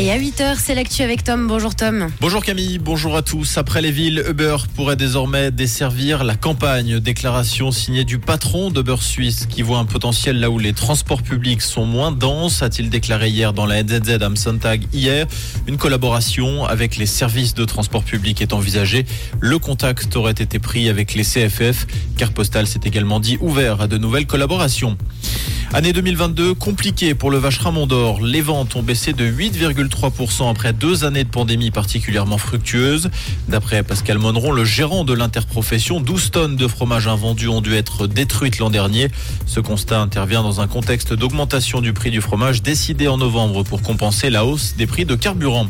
Et à 8h, c'est l'actu avec Tom. Bonjour Tom. Bonjour Camille, bonjour à tous. Après les villes, Uber pourrait désormais desservir la campagne. Déclaration signée du patron d'Uber Suisse qui voit un potentiel là où les transports publics sont moins denses, a-t-il déclaré hier dans la NZZ am Sonntag hier. Une collaboration avec les services de transport public est envisagée. Le contact aurait été pris avec les CFF. Car Postal s'est également dit ouvert à de nouvelles collaborations. Année 2022 compliquée pour le Vacherin Mont d'Or. Les ventes ont baissé de 8,3% après deux années de pandémie particulièrement fructueuses. D'après Pascal Monneron, le gérant de l'interprofession, 12 tonnes de fromage invendus ont dû être détruites l'an dernier. Ce constat intervient dans un contexte d'augmentation du prix du fromage décidé en novembre pour compenser la hausse des prix de carburant.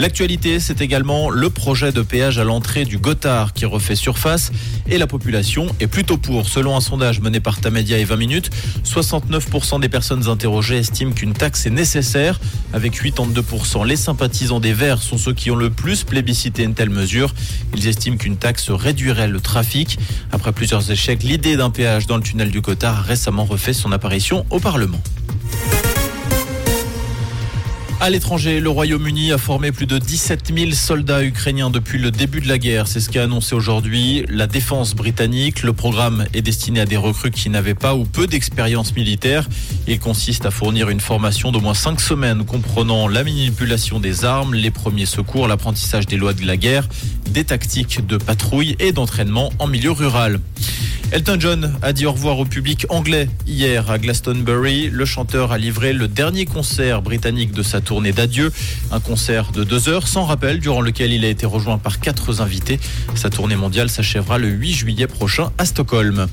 L'actualité, c'est également le projet de péage à l'entrée du Gothard qui refait surface et la population est plutôt pour. Selon un sondage mené par Tamedia et 20 minutes, 69% des personnes interrogées estiment qu'une taxe est nécessaire. Avec 82%, les sympathisants des Verts sont ceux qui ont le plus plébiscité une telle mesure. Ils estiment qu'une taxe réduirait le trafic. Après plusieurs échecs, l'idée d'un péage dans le tunnel du Gothard a récemment refait son apparition au Parlement. À l'étranger, le Royaume-Uni a formé plus de 17 000 soldats ukrainiens depuis le début de la guerre. C'est ce qu'a annoncé aujourd'hui la défense britannique. Le programme est destiné à des recrues qui n'avaient pas ou peu d'expérience militaire. Il consiste à fournir une formation d'au moins 5 semaines comprenant la manipulation des armes, les premiers secours, l'apprentissage des lois de la guerre, des tactiques de patrouille et d'entraînement en milieu rural. Elton John a dit au revoir au public anglais hier à Glastonbury. Le chanteur a livré le dernier concert britannique de sa tournée d'adieu. Un concert de deux heures sans rappel durant lequel il a été rejoint par quatre invités. Sa tournée mondiale s'achèvera le 8 juillet prochain à Stockholm.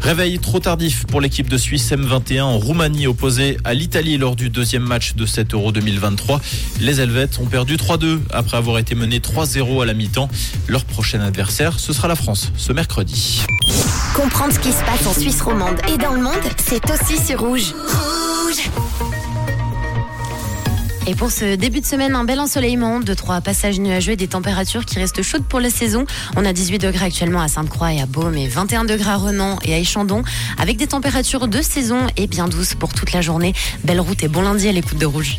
Réveil trop tardif pour l'équipe de Suisse M21 en Roumanie opposée à l'Italie lors du deuxième match de cet Euro 2023. Les Helvètes ont perdu 3-2 après avoir été menés 3-0 à la mi-temps. Leur prochain adversaire, ce sera la France ce mercredi. Comprendre ce qui se passe en Suisse romande et dans le monde, c'est aussi sur Rouge. Rouge Et pour ce début de semaine, un bel ensoleillement, de trois passages nuageux et des températures qui restent chaudes pour la saison. On a 18 degrés actuellement à Sainte-Croix et à Baume et 21 degrés à Renan et à Échandon avec des températures de saison et bien douces pour toute la journée. Belle route et bon lundi à l'écoute de Rouge.